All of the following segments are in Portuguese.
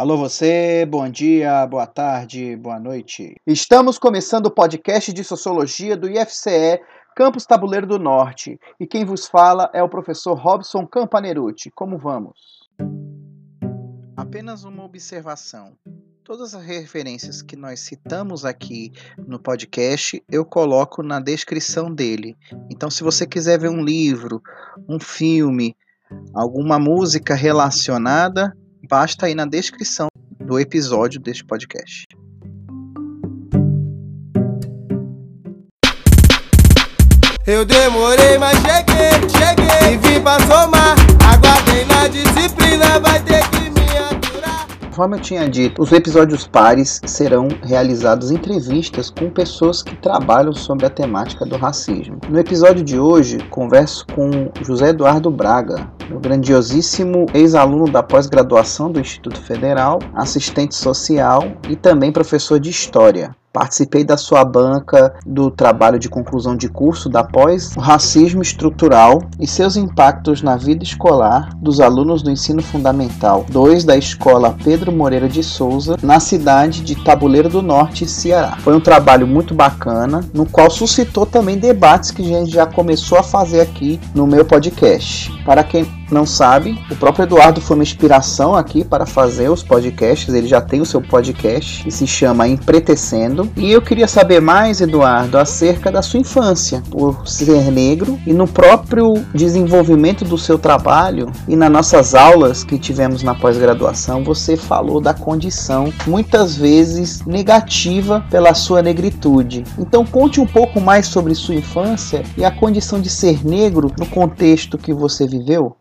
Alô você, bom dia, boa tarde, boa noite. Estamos começando o podcast de Sociologia do IFCE, Campus Tabuleiro do Norte. E quem vos fala é o professor Robson Campanerucci. Como vamos? Apenas uma observação. Todas as referências que nós citamos aqui no podcast, eu coloco na descrição dele. Então, se você quiser ver um livro, um filme, alguma música relacionada, basta ir na descrição do episódio deste podcast. Eu demorei, mas cheguei, cheguei e vim pra somar. Aguardei na disciplina, vai ter que Conforme eu tinha dito, os episódios pares serão realizados entrevistas com pessoas que trabalham sobre a temática do racismo. No episódio de hoje, converso com José Eduardo Braga, o grandiosíssimo ex-aluno da pós-graduação do Instituto Federal, assistente social e também professor de História. Participei da sua banca do trabalho de conclusão de curso da pós o racismo estrutural e seus impactos na vida escolar dos alunos do ensino fundamental 2 da escola Pedro Moreira de Souza, na cidade de Tabuleiro do Norte, Ceará. Foi um trabalho muito bacana, no qual suscitou também debates que a gente já começou a fazer aqui no meu podcast. Para quem não sabe, o próprio Eduardo foi uma inspiração aqui para fazer os podcasts. Ele já tem o seu podcast que se chama Empretecendo. E eu queria saber mais, Eduardo, acerca da sua infância, por ser negro e no próprio desenvolvimento do seu trabalho e nas nossas aulas que tivemos na pós-graduação, você falou da condição muitas vezes negativa pela sua negritude. Então conte um pouco mais sobre sua infância e a condição de ser negro no contexto que você viveu.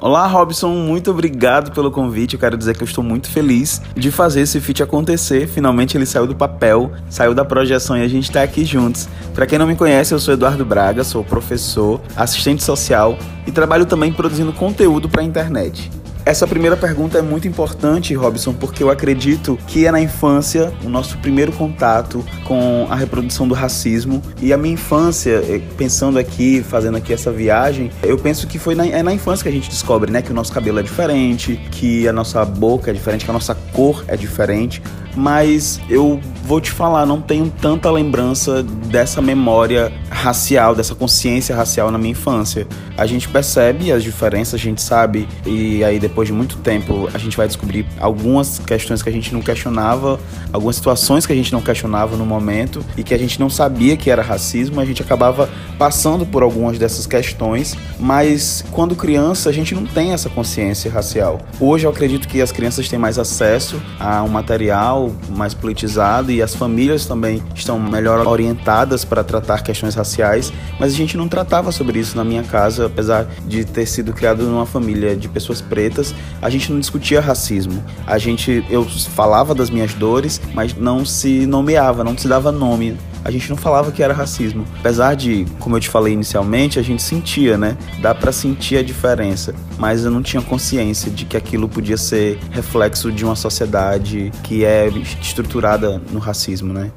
Olá, Robson, muito obrigado pelo convite. Eu quero dizer que eu estou muito feliz de fazer esse feat acontecer. Finalmente ele saiu do papel, saiu da projeção e a gente está aqui juntos. Para quem não me conhece, eu sou Eduardo Braga, sou professor, assistente social e trabalho também produzindo conteúdo para a internet. Essa primeira pergunta é muito importante, Robson, porque eu acredito que é na infância o nosso primeiro contato com a reprodução do racismo. E a minha infância, eh, pensando aqui, fazendo aqui essa viagem, eu penso que foi na, é na infância que a gente descobre, né, que o nosso cabelo é diferente, que a nossa boca é diferente, que a nossa cor é diferente. Mas eu vou te falar, não tenho tanta lembrança dessa memória racial, dessa consciência racial na minha infância. A gente percebe as diferenças, a gente sabe, e aí depois de muito tempo a gente vai descobrir algumas questões que a gente não questionava, algumas situações que a gente não questionava no momento e que a gente não sabia que era racismo, a gente acabava passando por algumas dessas questões, mas quando criança a gente não tem essa consciência racial. Hoje eu acredito que as crianças têm mais acesso a um material mais politizado e as famílias também estão melhor orientadas para tratar questões raciais, mas a gente não tratava sobre isso na minha casa, apesar de ter sido criado numa família de pessoas pretas, a gente não discutia racismo. A gente eu falava das minhas dores, mas não se nomeava, não se dava nome a gente não falava que era racismo. Apesar de, como eu te falei inicialmente, a gente sentia, né? Dá para sentir a diferença, mas eu não tinha consciência de que aquilo podia ser reflexo de uma sociedade que é estruturada no racismo, né?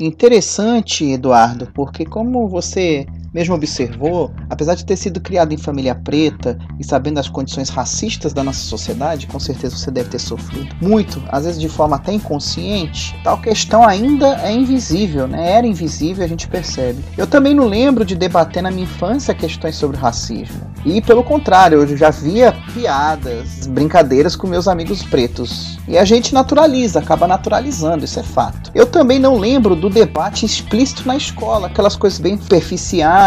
Interessante, Eduardo, porque como você mesmo observou, apesar de ter sido criado em família preta e sabendo as condições racistas da nossa sociedade, com certeza você deve ter sofrido muito, às vezes de forma até inconsciente, tal questão ainda é invisível, né? Era invisível, a gente percebe. Eu também não lembro de debater na minha infância questões sobre racismo. E pelo contrário, eu já via piadas, brincadeiras com meus amigos pretos. E a gente naturaliza, acaba naturalizando, isso é fato. Eu também não lembro do debate explícito na escola, aquelas coisas bem superficiais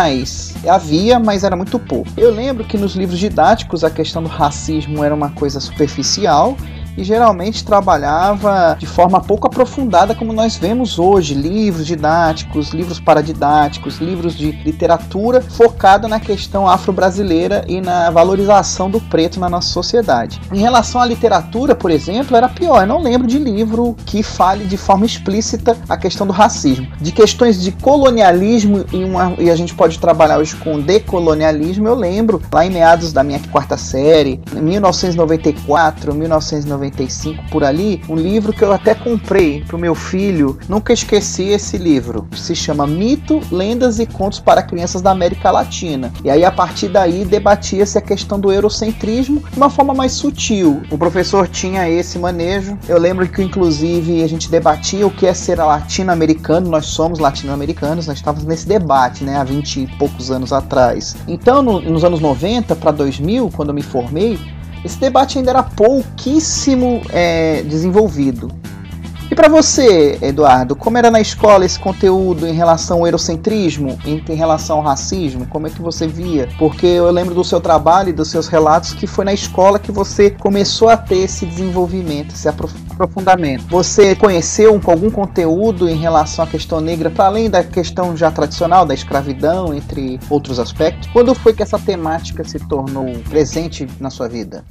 Havia, mas era muito pouco. Eu lembro que nos livros didáticos a questão do racismo era uma coisa superficial e geralmente trabalhava de forma pouco aprofundada, como nós vemos hoje, livros didáticos, livros paradidáticos, livros de literatura focada na questão afro-brasileira e na valorização do preto na nossa sociedade. Em relação à literatura, por exemplo, era pior. Eu não lembro de livro que fale de forma explícita a questão do racismo. De questões de colonialismo e, uma, e a gente pode trabalhar hoje com decolonialismo, eu lembro lá em meados da minha quarta série, em 1994, 1995 95 por ali, um livro que eu até comprei pro meu filho. Nunca esqueci esse livro. Se chama Mito, Lendas e Contos para Crianças da América Latina. E aí a partir daí debatia-se a questão do eurocentrismo de uma forma mais sutil. O professor tinha esse manejo. Eu lembro que inclusive a gente debatia o que é ser latino-americano. Nós somos latino-americanos, nós estávamos nesse debate, né, há 20 e poucos anos atrás. Então, no, nos anos 90 para 2000, quando eu me formei, esse debate ainda era pouquíssimo é, desenvolvido. E para você, Eduardo, como era na escola esse conteúdo em relação ao eurocentrismo, em, em, relação ao racismo? Como é que você via? Porque eu lembro do seu trabalho e dos seus relatos que foi na escola que você começou a ter esse desenvolvimento, esse aprofundamento. Você conheceu algum conteúdo em relação à questão negra, para além da questão já tradicional da escravidão, entre outros aspectos? Quando foi que essa temática se tornou presente na sua vida?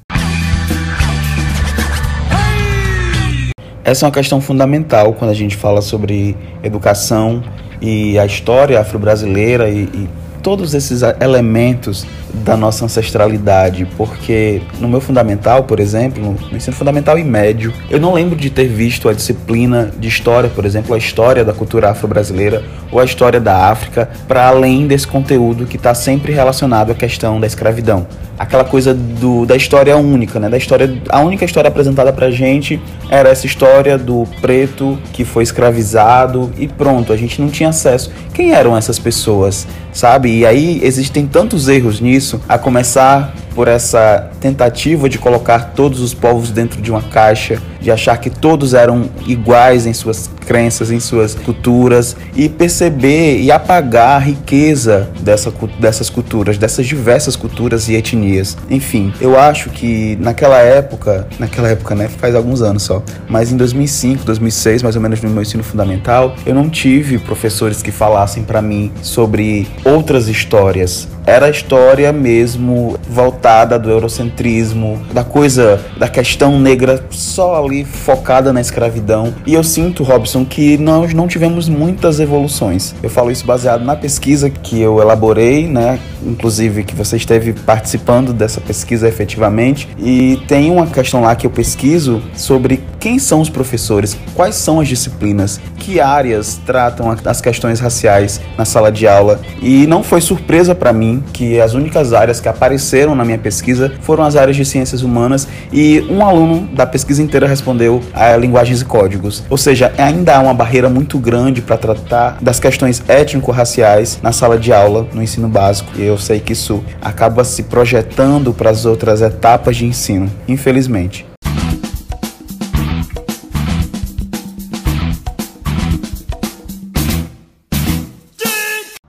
Essa é uma questão fundamental quando a gente fala sobre educação e a história afro-brasileira e, e todos esses elementos da nossa ancestralidade, porque no meu fundamental, por exemplo, no ensino fundamental e médio, eu não lembro de ter visto a disciplina de história, por exemplo, a história da cultura afro-brasileira ou a história da África, para além desse conteúdo que está sempre relacionado à questão da escravidão. Aquela coisa do, da história única, né? Da história, a única história apresentada pra gente era essa história do preto que foi escravizado e pronto, a gente não tinha acesso. Quem eram essas pessoas, sabe? E aí existem tantos erros nisso isso, a começar por essa tentativa de colocar todos os povos dentro de uma caixa, de achar que todos eram iguais em suas crenças, em suas culturas e perceber e apagar a riqueza dessa, dessas culturas, dessas diversas culturas e etnias. Enfim, eu acho que naquela época, naquela época, né, faz alguns anos só, mas em 2005, 2006, mais ou menos no meu ensino fundamental, eu não tive professores que falassem para mim sobre outras histórias. Era a história mesmo voltada do eurocentrismo, da coisa, da questão negra só ali focada na escravidão. E eu sinto, Robson, que nós não tivemos muitas evoluções. Eu falo isso baseado na pesquisa que eu elaborei, né? Inclusive que você esteve participando dessa pesquisa efetivamente. E tem uma questão lá que eu pesquiso sobre quem são os professores, quais são as disciplinas, que áreas tratam as questões raciais na sala de aula. E não foi surpresa para mim que as únicas áreas que apareceram na minha pesquisa foram as áreas de ciências humanas e um aluno da pesquisa inteira respondeu a linguagens e códigos. Ou seja, ainda há uma barreira muito grande para tratar das questões étnico-raciais na sala de aula no ensino básico. E eu sei que isso acaba se projetando para as outras etapas de ensino, infelizmente.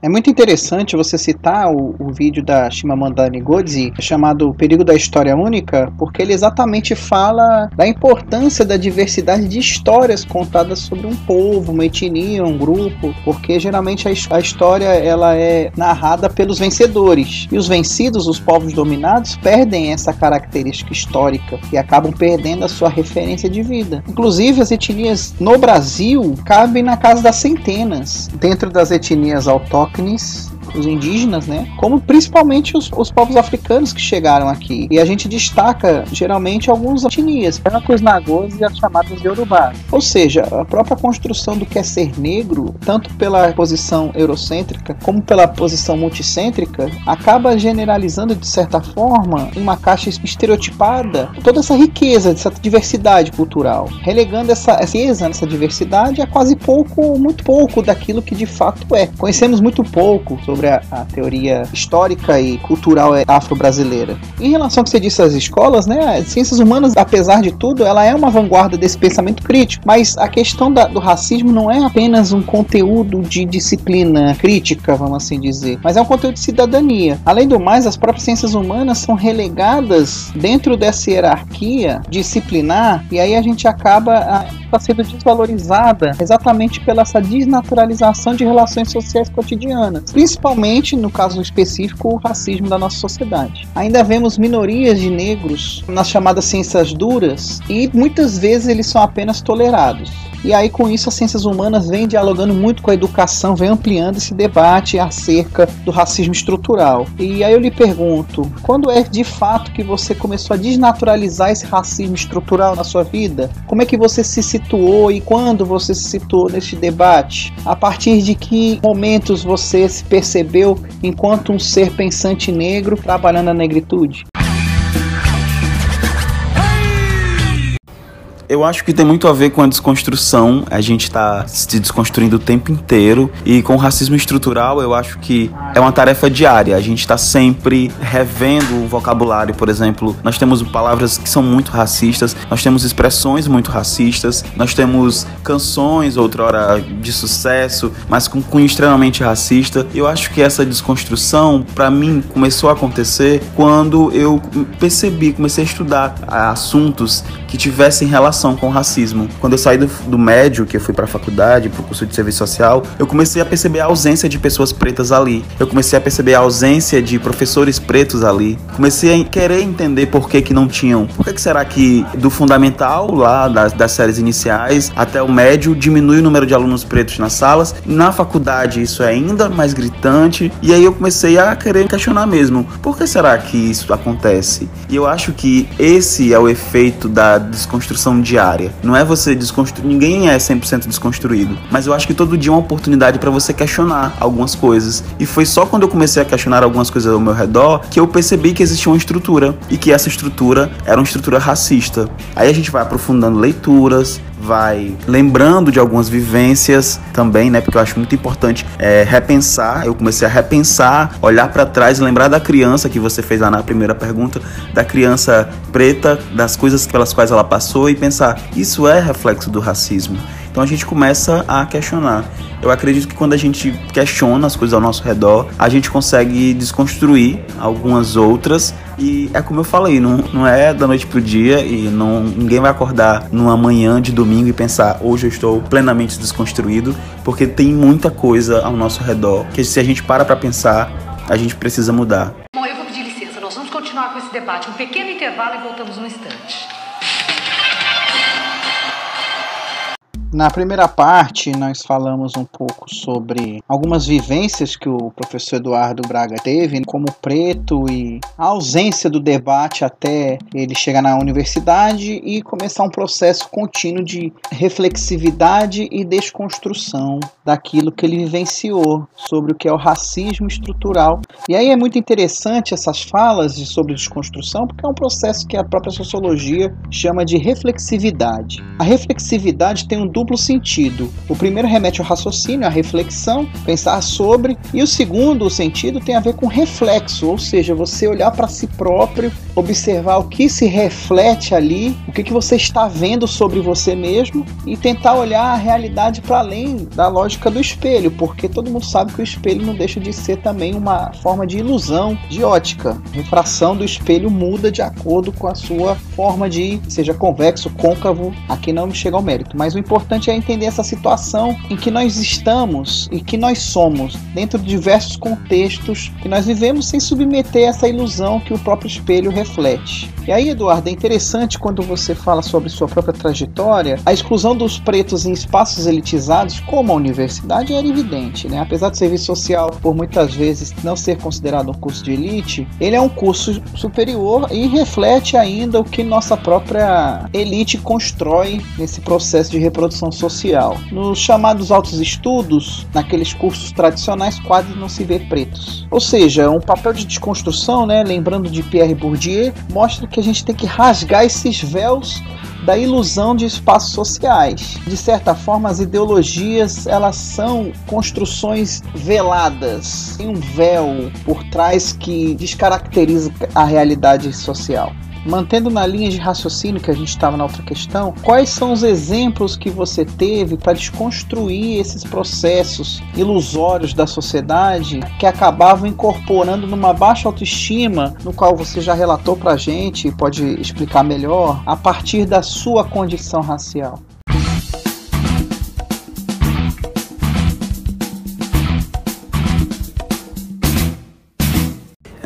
É muito interessante você citar o, o vídeo da Shimamanda Ngozi chamado O Perigo da História Única, porque ele exatamente fala da importância da diversidade de histórias contadas sobre um povo, uma etnia, um grupo, porque geralmente a, a história ela é narrada pelos vencedores e os vencidos, os povos dominados, perdem essa característica histórica e acabam perdendo a sua referência de vida. Inclusive as etnias no Brasil cabem na casa das centenas. Dentro das etnias autóctones balconies os indígenas, né? Como principalmente os, os povos africanos que chegaram aqui. E a gente destaca geralmente algumas etnias, os nagôs e as chamadas yorubás. Ou seja, a própria construção do que é ser negro, tanto pela posição eurocêntrica como pela posição multicêntrica, acaba generalizando de certa forma uma caixa estereotipada toda essa riqueza, essa diversidade cultural, relegando essa riqueza, essa diversidade a quase pouco, muito pouco daquilo que de fato é. Conhecemos muito pouco sobre sobre a, a teoria histórica e cultural afro-brasileira. Em relação ao que você disse às escolas, né, as ciências humanas, apesar de tudo, ela é uma vanguarda desse pensamento crítico, mas a questão da, do racismo não é apenas um conteúdo de disciplina crítica, vamos assim dizer, mas é um conteúdo de cidadania. Além do mais, as próprias ciências humanas são relegadas dentro dessa hierarquia disciplinar e aí a gente acaba tá sendo desvalorizada exatamente pela essa desnaturalização de relações sociais cotidianas, principalmente estruturalmente, no caso específico, o racismo da nossa sociedade. Ainda vemos minorias de negros nas chamadas ciências duras e muitas vezes eles são apenas tolerados. E aí, com isso, as ciências humanas vêm dialogando muito com a educação, vem ampliando esse debate acerca do racismo estrutural. E aí eu lhe pergunto: quando é de fato que você começou a desnaturalizar esse racismo estrutural na sua vida? Como é que você se situou e quando você se situou neste debate? A partir de que momentos você se percebeu enquanto um ser pensante negro trabalhando na negritude? Eu acho que tem muito a ver com a desconstrução. A gente está se desconstruindo o tempo inteiro. E com o racismo estrutural, eu acho que é uma tarefa diária. A gente está sempre revendo o vocabulário. Por exemplo, nós temos palavras que são muito racistas, nós temos expressões muito racistas, nós temos canções, outrora de sucesso, mas com cunho extremamente racista. Eu acho que essa desconstrução, para mim, começou a acontecer quando eu percebi, comecei a estudar assuntos que tivessem relação com o racismo. Quando eu saí do, do médio, que eu fui para a faculdade, para o curso de serviço social, eu comecei a perceber a ausência de pessoas pretas ali. Eu comecei a perceber a ausência de professores pretos ali. Comecei a querer entender por que que não tinham. Por que, que será que do fundamental, lá das, das séries iniciais, até o médio, diminui o número de alunos pretos nas salas? Na faculdade isso é ainda mais gritante. E aí eu comecei a querer questionar mesmo. Por que será que isso acontece? E eu acho que esse é o efeito da desconstrução diária. Não é você desconstruir, ninguém é 100% desconstruído, mas eu acho que todo dia é uma oportunidade para você questionar algumas coisas. E foi só quando eu comecei a questionar algumas coisas ao meu redor que eu percebi que existia uma estrutura e que essa estrutura era uma estrutura racista. Aí a gente vai aprofundando leituras, vai lembrando de algumas vivências também, né? Porque eu acho muito importante é, repensar. Eu comecei a repensar, olhar para trás, lembrar da criança que você fez lá na primeira pergunta, da criança preta, das coisas pelas quais ela passou e pensar: isso é reflexo do racismo. Então a gente começa a questionar. Eu acredito que quando a gente questiona as coisas ao nosso redor, a gente consegue desconstruir algumas outras. E é como eu falei, não, não é da noite pro dia e não, ninguém vai acordar numa manhã de domingo e pensar hoje eu estou plenamente desconstruído, porque tem muita coisa ao nosso redor que se a gente para para pensar, a gente precisa mudar. Bom, eu vou pedir licença, nós vamos continuar com esse debate. Um pequeno intervalo e voltamos num instante. Na primeira parte, nós falamos um pouco sobre algumas vivências que o professor Eduardo Braga teve como preto e a ausência do debate até ele chegar na universidade e começar um processo contínuo de reflexividade e desconstrução daquilo que ele vivenciou sobre o que é o racismo estrutural. E aí é muito interessante essas falas sobre desconstrução, porque é um processo que a própria sociologia chama de reflexividade. A reflexividade tem um duplo duplo sentido. O primeiro remete ao raciocínio, à reflexão, pensar sobre, e o segundo sentido tem a ver com reflexo, ou seja, você olhar para si próprio, observar o que se reflete ali, o que, que você está vendo sobre você mesmo e tentar olhar a realidade para além da lógica do espelho, porque todo mundo sabe que o espelho não deixa de ser também uma forma de ilusão, de ótica. A refração do espelho muda de acordo com a sua forma de, seja convexo, côncavo, aqui não me chega ao mérito, mas o importante importante é entender essa situação em que nós estamos e que nós somos, dentro de diversos contextos que nós vivemos sem submeter essa ilusão que o próprio espelho reflete. E aí, Eduardo, é interessante quando você fala sobre sua própria trajetória, a exclusão dos pretos em espaços elitizados, como a universidade, era evidente, né? Apesar do serviço social, por muitas vezes, não ser considerado um curso de elite, ele é um curso superior e reflete ainda o que nossa própria elite constrói nesse processo de reprodução social. Nos chamados altos estudos, naqueles cursos tradicionais, quase não se vê pretos. Ou seja, um papel de desconstrução, né? Lembrando de Pierre Bourdieu, mostra que a gente tem que rasgar esses véus da ilusão de espaços sociais. De certa forma, as ideologias elas são construções veladas, tem um véu por trás que descaracteriza a realidade social. Mantendo na linha de raciocínio que a gente estava na outra questão, quais são os exemplos que você teve para desconstruir esses processos ilusórios da sociedade que acabavam incorporando numa baixa autoestima, no qual você já relatou para a gente e pode explicar melhor, a partir da sua condição racial?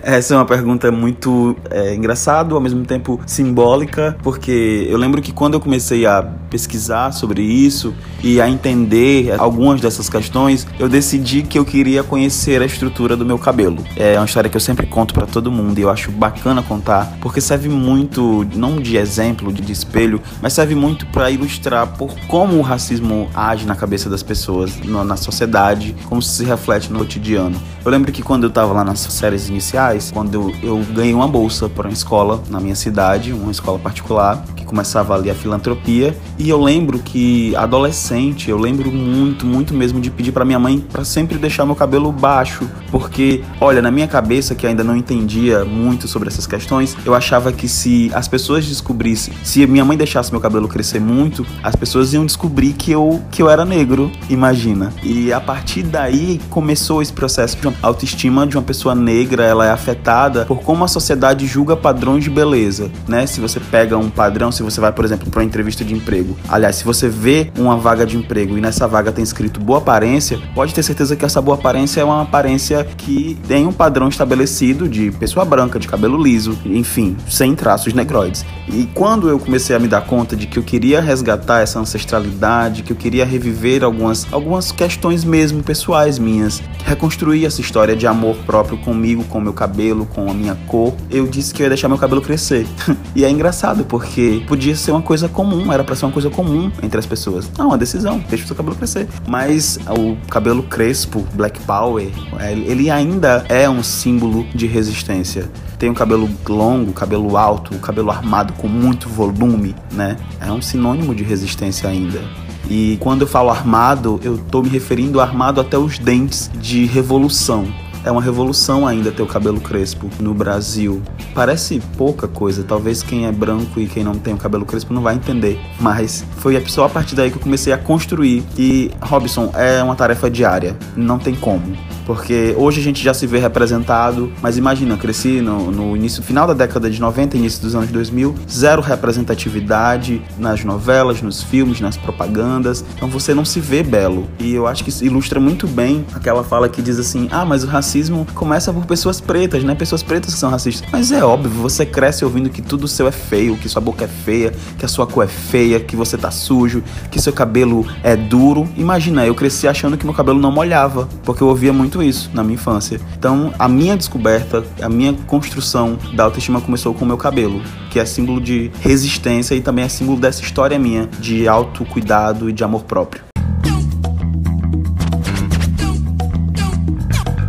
Essa é uma pergunta muito é, engraçada, ao mesmo tempo simbólica, porque eu lembro que quando eu comecei a pesquisar sobre isso e a entender algumas dessas questões, eu decidi que eu queria conhecer a estrutura do meu cabelo. É uma história que eu sempre conto para todo mundo e eu acho bacana contar, porque serve muito, não de exemplo, de espelho, mas serve muito para ilustrar por como o racismo age na cabeça das pessoas, na sociedade, como se reflete no cotidiano. Eu lembro que quando eu estava lá nas séries iniciais, quando eu ganhei uma bolsa para uma escola na minha cidade, uma escola particular, começava ali a filantropia, e eu lembro que adolescente, eu lembro muito, muito mesmo de pedir para minha mãe para sempre deixar meu cabelo baixo, porque olha, na minha cabeça que ainda não entendia muito sobre essas questões, eu achava que se as pessoas descobrissem, se minha mãe deixasse meu cabelo crescer muito, as pessoas iam descobrir que eu que eu era negro, imagina. E a partir daí começou esse processo de autoestima de uma pessoa negra, ela é afetada por como a sociedade julga padrões de beleza, né? Se você pega um padrão, se você vai, por exemplo, para uma entrevista de emprego. Aliás, se você vê uma vaga de emprego e nessa vaga tem escrito boa aparência, pode ter certeza que essa boa aparência é uma aparência que tem um padrão estabelecido de pessoa branca, de cabelo liso, enfim, sem traços negroides. E quando eu comecei a me dar conta de que eu queria resgatar essa ancestralidade, que eu queria reviver algumas, algumas questões mesmo pessoais minhas, reconstruir essa história de amor próprio comigo, com meu cabelo, com a minha cor, eu disse que eu ia deixar meu cabelo crescer. e é engraçado porque podia ser uma coisa comum, era para ser uma coisa comum entre as pessoas. Não, uma decisão, deixa o seu cabelo crescer. Mas o cabelo crespo, Black Power, é, ele ainda é um símbolo de resistência tem o cabelo longo, cabelo alto, o cabelo armado com muito volume, né? É um sinônimo de resistência ainda. E quando eu falo armado, eu tô me referindo armado até os dentes de revolução. É uma revolução ainda ter o cabelo crespo no Brasil. Parece pouca coisa, talvez quem é branco e quem não tem o cabelo crespo não vai entender. Mas foi só a partir daí que eu comecei a construir. E, Robson, é uma tarefa diária, não tem como porque hoje a gente já se vê representado, mas imagina, eu cresci no, no início, final da década de 90, início dos anos 2000, zero representatividade nas novelas, nos filmes, nas propagandas, então você não se vê belo. E eu acho que isso ilustra muito bem aquela fala que diz assim: ah, mas o racismo começa por pessoas pretas, né? Pessoas pretas que são racistas. Mas é óbvio, você cresce ouvindo que tudo seu é feio, que sua boca é feia, que a sua cor é feia, que você tá sujo, que seu cabelo é duro. Imagina, eu cresci achando que meu cabelo não molhava, porque eu ouvia muito muito isso na minha infância. Então, a minha descoberta, a minha construção da autoestima começou com o meu cabelo, que é símbolo de resistência e também é símbolo dessa história minha de autocuidado e de amor próprio.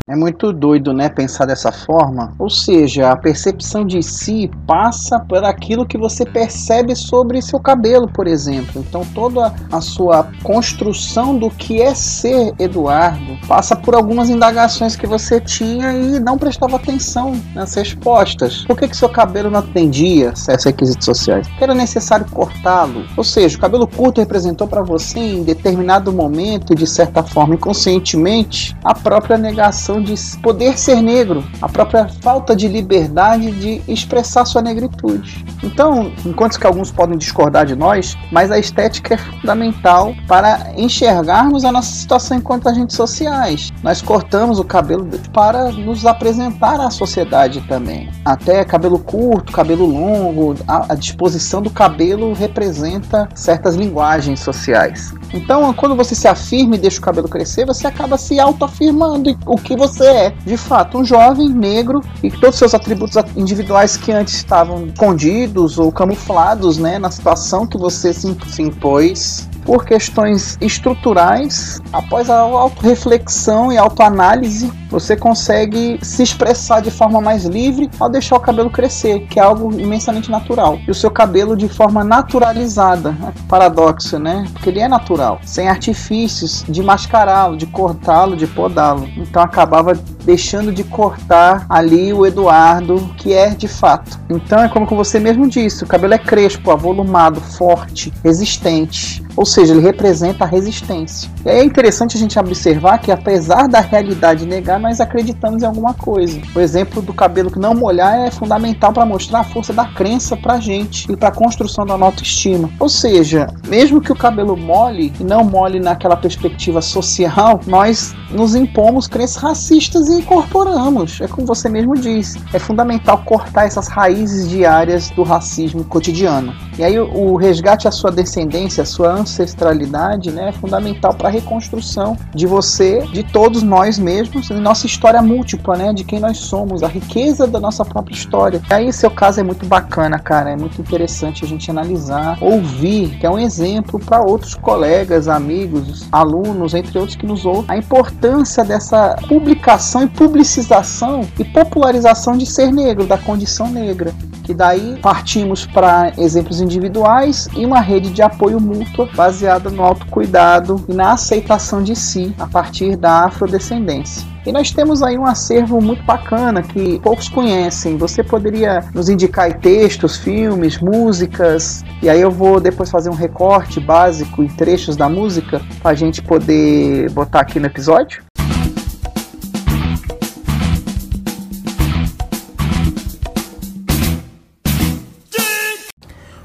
É muito doido, né, pensar dessa forma. Ou seja, a percepção de si passa por aquilo que você percebe sobre seu cabelo, por exemplo. Então, toda a sua construção do que é ser Eduardo passa por algumas indagações que você tinha e não prestava atenção nas respostas. Por que, que seu cabelo não atendia certos requisitos sociais? Que era necessário cortá-lo. Ou seja, o cabelo curto representou para você em determinado momento, de certa forma inconscientemente, a própria negação de poder ser negro, a própria falta de liberdade de expressar sua negritude. Então, enquanto que alguns podem discordar de nós, mas a estética é fundamental para enxergarmos a nossa situação enquanto agentes sociais. Nós cortamos o cabelo para nos apresentar à sociedade também. Até cabelo curto, cabelo longo, a, a disposição do cabelo representa certas linguagens sociais. Então, quando você se afirma e deixa o cabelo crescer, você acaba se autoafirmando o que você é, de fato, um jovem negro e todos os seus atributos individuais que antes estavam escondidos ou camuflados, né, na situação que você se, se impôs por questões estruturais, após a autorreflexão e autoanálise, você consegue se expressar de forma mais livre ao deixar o cabelo crescer, que é algo imensamente natural. E o seu cabelo de forma naturalizada, é paradoxo, né? Porque ele é natural, sem artifícios de mascará-lo, de cortá-lo, de podá-lo. Então acabava deixando de cortar ali o Eduardo, que é de fato. Então é como você mesmo disse, o cabelo é crespo, avolumado, forte, resistente. Ou seja, ele representa a resistência. E é interessante a gente observar que apesar da realidade negar, nós acreditamos em alguma coisa. O exemplo do cabelo que não molhar é fundamental para mostrar a força da crença para gente e para a construção da nossa autoestima. Ou seja, mesmo que o cabelo mole e não mole naquela perspectiva social, nós nos impomos crenças racistas e incorporamos. É como você mesmo diz. É fundamental cortar essas raízes diárias do racismo cotidiano. E aí o resgate à sua descendência, à sua ancestralidade, né, é fundamental para a reconstrução de você, de todos nós mesmos, de nossa história múltipla, né, de quem nós somos, a riqueza da nossa própria história. E aí seu caso é muito bacana, cara, é muito interessante a gente analisar, ouvir, que é um exemplo para outros colegas, amigos, alunos, entre outros que nos ouvem, a importância dessa publicação e publicização e popularização de ser negro, da condição negra. E daí partimos para exemplos individuais e uma rede de apoio mútuo baseada no autocuidado e na aceitação de si a partir da afrodescendência. E nós temos aí um acervo muito bacana que poucos conhecem. Você poderia nos indicar textos, filmes, músicas, e aí eu vou depois fazer um recorte básico em trechos da música para a gente poder botar aqui no episódio?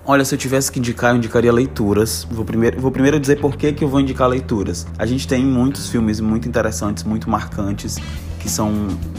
Olha, se eu tivesse que indicar, eu indicaria leituras. Vou primeiro, vou primeiro dizer por que, que eu vou indicar leituras. A gente tem muitos filmes muito interessantes, muito marcantes, que são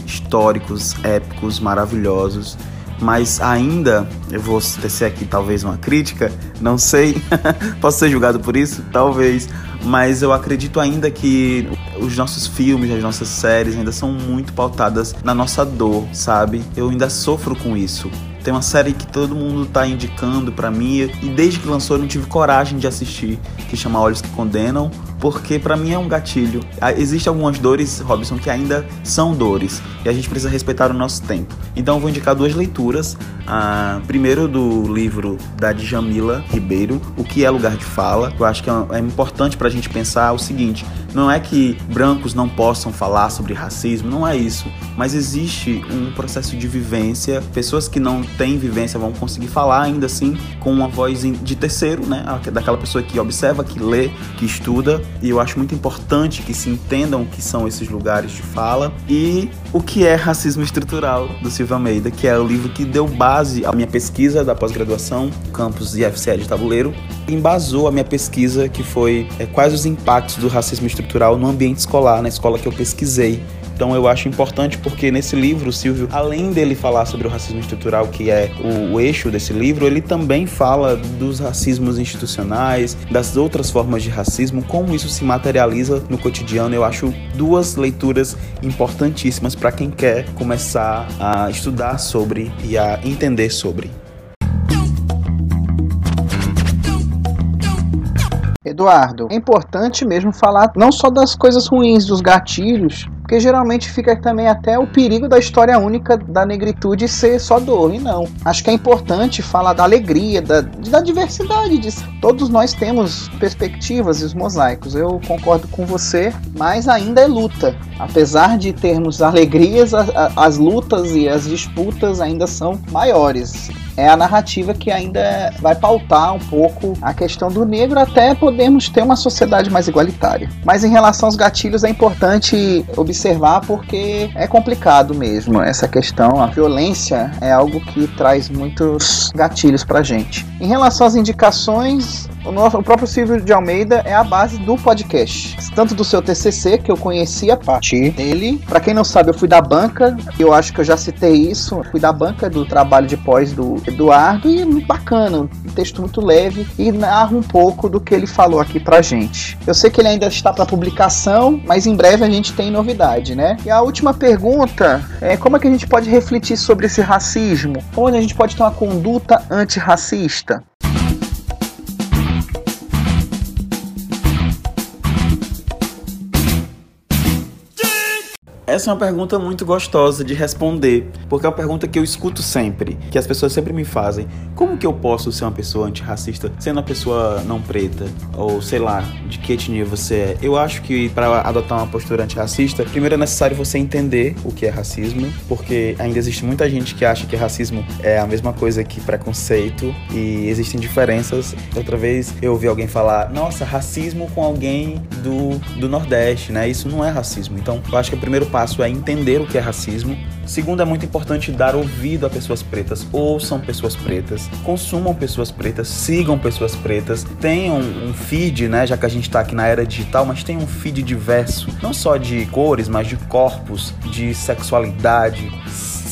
históricos, épicos, maravilhosos. Mas ainda, eu vou tecer aqui talvez uma crítica, não sei, posso ser julgado por isso? Talvez, mas eu acredito ainda que os nossos filmes, as nossas séries ainda são muito pautadas na nossa dor, sabe? Eu ainda sofro com isso. Tem uma série que todo mundo tá indicando para mim e desde que lançou eu não tive coragem de assistir, que chama Olhos que Condenam, porque para mim é um gatilho. Ah, existem algumas dores, Robson, que ainda são dores e a gente precisa respeitar o nosso tempo. Então eu vou indicar duas leituras. Ah, primeiro do livro da Djamila Ribeiro, O que é lugar de fala. Eu acho que é, é importante para a gente pensar o seguinte: não é que brancos não possam falar sobre racismo, não é isso. Mas existe um processo de vivência. Pessoas que não têm vivência vão conseguir falar ainda assim com uma voz de terceiro, né? Daquela pessoa que observa, que lê, que estuda e eu acho muito importante que se entendam o que são esses lugares de fala e o que é racismo estrutural do Silvio Almeida, que é o livro que deu base à minha pesquisa da pós-graduação, campus IFCE de Tabuleiro, embasou a minha pesquisa que foi é, quais os impactos do racismo estrutural no ambiente escolar, na escola que eu pesquisei. Então eu acho importante porque nesse livro, o Silvio, além dele falar sobre o racismo estrutural, que é o, o, eixo desse livro, ele também fala dos racismos institucionais, das outras formas de racismo, como isso se materializa no cotidiano. Eu acho duas leituras importantíssimas para quem quer começar a estudar sobre e a entender sobre. Eduardo, é importante mesmo falar não só das coisas ruins, dos gatilhos, porque geralmente fica também até o perigo da história única da negritude ser só dor, e não. Acho que é importante falar da alegria, da, da diversidade. De, todos nós temos perspectivas e os mosaicos. Eu concordo com você, mas ainda é luta. Apesar de termos alegrias, a, a, as lutas e as disputas ainda são maiores é a narrativa que ainda vai pautar um pouco a questão do negro até podermos ter uma sociedade mais igualitária. Mas em relação aos gatilhos é importante observar porque é complicado mesmo essa questão. A violência é algo que traz muitos gatilhos pra gente. Em relação às indicações, o, nosso, o próprio Silvio de Almeida é a base do podcast. Tanto do seu TCC, que eu conheci a partir dele. Para quem não sabe, eu fui da banca, eu acho que eu já citei isso. Fui da banca do trabalho de pós do Eduardo e muito bacana, um texto muito leve e narra um pouco do que ele falou aqui pra gente. Eu sei que ele ainda está para publicação, mas em breve a gente tem novidade, né? E a última pergunta é como é que a gente pode refletir sobre esse racismo? Onde a gente pode ter uma conduta antirracista? Essa é uma pergunta muito gostosa de responder, porque é uma pergunta que eu escuto sempre, que as pessoas sempre me fazem. Como que eu posso ser uma pessoa antirracista sendo uma pessoa não preta? Ou sei lá, de que etnia você é? Eu acho que para adotar uma postura antirracista, primeiro é necessário você entender o que é racismo, porque ainda existe muita gente que acha que racismo é a mesma coisa que preconceito e existem diferenças. Outra vez eu ouvi alguém falar: nossa, racismo com alguém do, do Nordeste, né? Isso não é racismo. Então eu acho que o primeiro passo é entender o que é racismo. Segundo, é muito importante dar ouvido a pessoas pretas. Ouçam pessoas pretas, consumam pessoas pretas, sigam pessoas pretas, tenham um feed, né? Já que a gente está aqui na era digital, mas tenham um feed diverso, não só de cores, mas de corpos, de sexualidade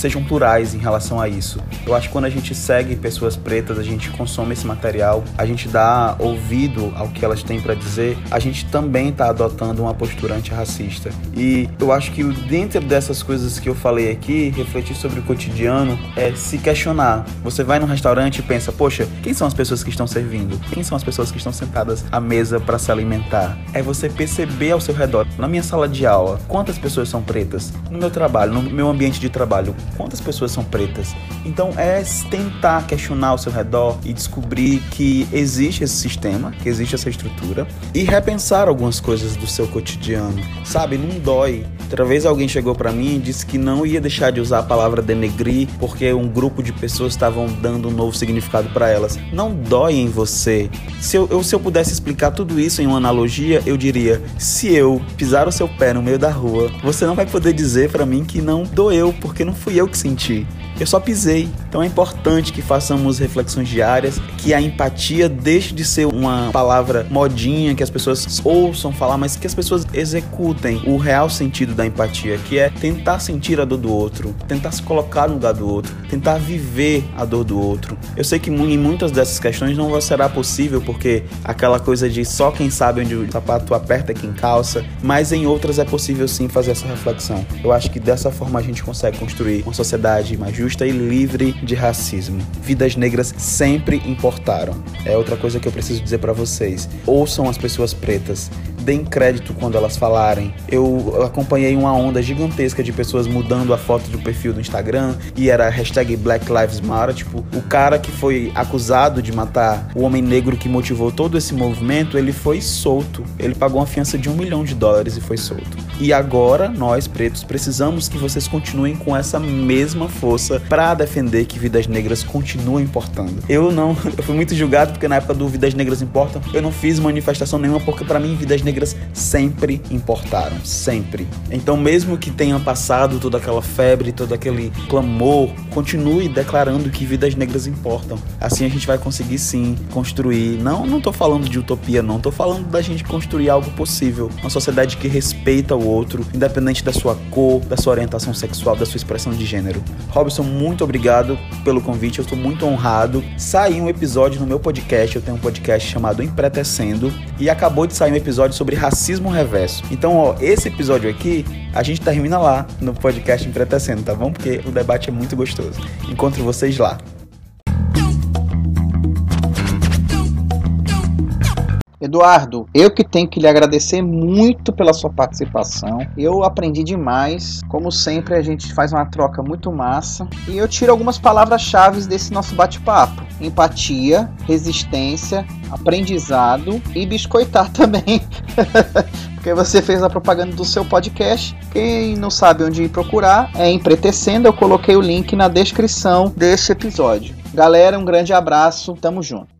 sejam plurais em relação a isso. Eu acho que quando a gente segue pessoas pretas, a gente consome esse material, a gente dá ouvido ao que elas têm para dizer, a gente também está adotando uma postura antirracista. E eu acho que dentro dessas coisas que eu falei aqui, refletir sobre o cotidiano é se questionar. Você vai num restaurante e pensa, poxa, quem são as pessoas que estão servindo? Quem são as pessoas que estão sentadas à mesa para se alimentar? É você perceber ao seu redor. Na minha sala de aula, quantas pessoas são pretas? No meu trabalho, no meu ambiente de trabalho, quantas pessoas são pretas? Então é tentar questionar ao seu redor e descobrir que existe esse sistema, que existe essa estrutura e repensar algumas coisas do seu cotidiano. Sabe, não dói. Outra vez alguém chegou para mim e disse que não ia deixar de usar a palavra denegrir porque um grupo de pessoas estavam dando um novo significado para elas. Não dói em você. Se eu, eu, se eu pudesse explicar tudo isso em uma analogia, eu diria: se eu pisar o seu pé no meio da rua, você não vai poder dizer para mim que não doeu, porque não fui eu que senti. Eu só pisei. Então é importante que façamos reflexões diárias, que a empatia deixe de ser uma palavra modinha que as pessoas ouçam falar, mas que as pessoas executem o real sentido da empatia, que é tentar sentir a dor do outro, tentar se colocar no lugar do outro, tentar viver a dor do outro. Eu sei que em muitas dessas questões não será possível porque aquela coisa de só quem sabe onde o sapato aperta é quem calça, mas em outras é possível sim fazer essa reflexão. Eu acho que dessa forma a gente consegue construir uma sociedade mais justa e livre de racismo. Vidas negras sempre importaram. É outra coisa que eu preciso dizer para vocês. Ouçam as pessoas pretas deem crédito quando elas falarem. Eu acompanhei uma onda gigantesca de pessoas mudando a foto do perfil do Instagram e era hashtag Black Lives Matter. Tipo, o cara que foi acusado de matar o homem negro que motivou todo esse movimento, ele foi solto. Ele pagou uma fiança de um milhão de dólares e foi solto. E agora, nós pretos, precisamos que vocês continuem com essa mesma força para defender que vidas negras continuem importando. Eu não, eu fui muito julgado porque na época do Vidas Negras Importam, eu não fiz manifestação nenhuma porque para mim vidas negras sempre importaram, sempre. Então, mesmo que tenha passado toda aquela febre, todo aquele clamor, continue declarando que vidas negras importam. Assim a gente vai conseguir sim construir. Não, não tô falando de utopia, não. Tô falando da gente construir algo possível. Uma sociedade que respeita o outro, independente da sua cor, da sua orientação sexual, da sua expressão de gênero. Robson, muito obrigado pelo convite. Eu estou muito honrado. Saiu um episódio no meu podcast. Eu tenho um podcast chamado Empretecendo. E acabou de sair um episódio sobre racismo reverso. Então, ó, esse episódio aqui a gente termina lá no podcast Empretecendo, tá bom? Porque o debate é muito gostoso. Encontro vocês lá. Eduardo, eu que tenho que lhe agradecer muito pela sua participação. Eu aprendi demais. Como sempre, a gente faz uma troca muito massa. E eu tiro algumas palavras-chave desse nosso bate-papo: empatia, resistência, aprendizado e biscoitar também. Porque você fez a propaganda do seu podcast. Quem não sabe onde ir procurar é Empretecendo. Eu coloquei o link na descrição deste episódio. Galera, um grande abraço. Tamo junto.